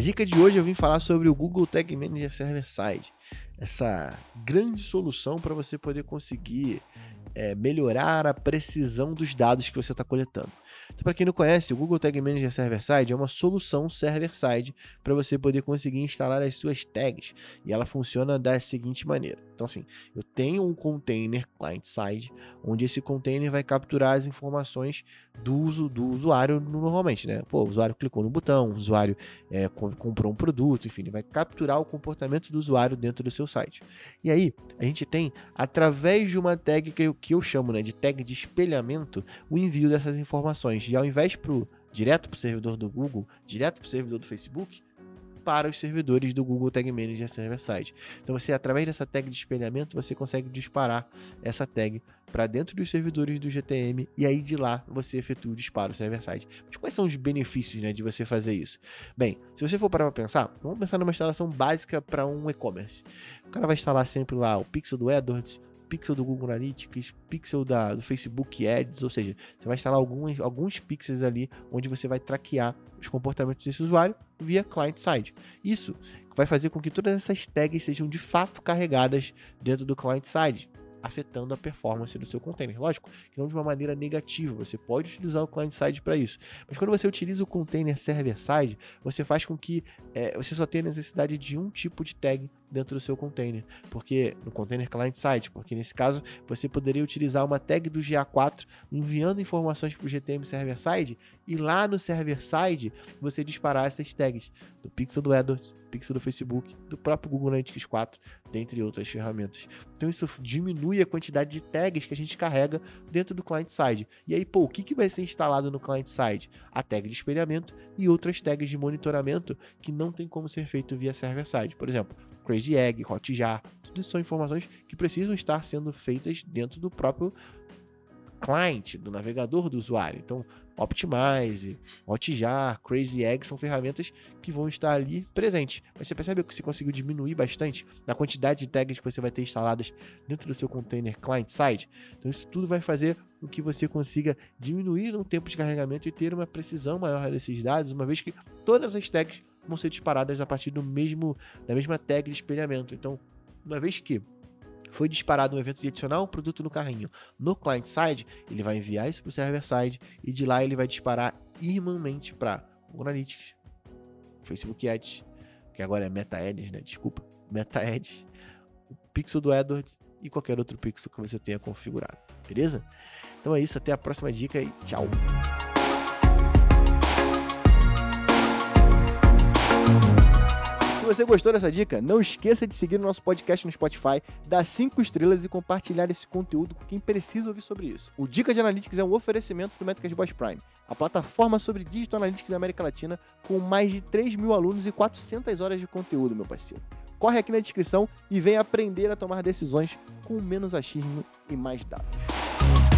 dica de hoje eu vim falar sobre o Google Tag Manager Server Side, essa grande solução para você poder conseguir é, melhorar a precisão dos dados que você está coletando. Então, para quem não conhece, o Google Tag Manager Server-Side é uma solução server-side para você poder conseguir instalar as suas tags. E ela funciona da seguinte maneira. Então, assim, eu tenho um container client-side, onde esse container vai capturar as informações do uso do usuário normalmente, né? Pô, o usuário clicou no botão, o usuário é, comprou um produto, enfim, ele vai capturar o comportamento do usuário dentro do seu site. E aí, a gente tem, através de uma tag que que eu chamo né, de tag de espelhamento, o envio dessas informações. E ao invés pro direto para o servidor do Google, direto para o servidor do Facebook, para os servidores do Google Tag Manager Server Side. Então você, através dessa tag de espelhamento, você consegue disparar essa tag para dentro dos servidores do GTM e aí de lá você efetua o disparo server-side. Mas quais são os benefícios né, de você fazer isso? Bem, se você for para pensar, vamos pensar numa instalação básica para um e-commerce. O cara vai instalar sempre lá o pixel do AdWords, pixel do Google Analytics, pixel da, do Facebook Ads, ou seja, você vai instalar alguns, alguns pixels ali onde você vai traquear os comportamentos desse usuário via client-side. Isso vai fazer com que todas essas tags sejam de fato carregadas dentro do client-side afetando a performance do seu container. Lógico que não de uma maneira negativa, você pode utilizar o client-side para isso. Mas quando você utiliza o container server-side, você faz com que é, você só tenha necessidade de um tipo de tag dentro do seu container, porque no container client-side, porque nesse caso você poderia utilizar uma tag do GA4 enviando informações para o GTM server-side e lá no server-side você disparar essas tags do pixel do AdWords, pixel do Facebook, do próprio Google Analytics 4, dentre outras ferramentas. Então isso diminui a quantidade de tags que a gente carrega dentro do client-side. E aí, pô, o que, que vai ser instalado no client-side? A tag de espelhamento e outras tags de monitoramento que não tem como ser feito via server-side. Por exemplo, Crazy Egg, Hotjar, tudo isso são informações que precisam estar sendo feitas dentro do próprio client, do navegador do usuário. Então, Optimize, Hotjar, Crazy Egg são ferramentas que vão estar ali presentes. Mas você percebe que você conseguiu diminuir bastante na quantidade de tags que você vai ter instaladas dentro do seu container client-side? Então, isso tudo vai fazer com que você consiga diminuir o tempo de carregamento e ter uma precisão maior desses dados, uma vez que todas as tags vão ser disparadas a partir do mesmo da mesma tag de espelhamento. Então, uma vez que foi disparado um evento de adicionar um produto no carrinho no client side, ele vai enviar isso para o server side e de lá ele vai disparar irmãmente para o Analytics, Facebook Ads, que agora é Meta Ads, né? Desculpa, Meta Ads, o pixel do AdWords e qualquer outro pixel que você tenha configurado, beleza? Então é isso, até a próxima dica e tchau! Você gostou dessa dica, não esqueça de seguir o nosso podcast no Spotify, dar 5 estrelas e compartilhar esse conteúdo com quem precisa ouvir sobre isso. O Dica de Analytics é um oferecimento do Métricas Boss Prime, a plataforma sobre Digital Analytics da América Latina, com mais de 3 mil alunos e 400 horas de conteúdo, meu parceiro. Corre aqui na descrição e vem aprender a tomar decisões com menos achismo e mais dados.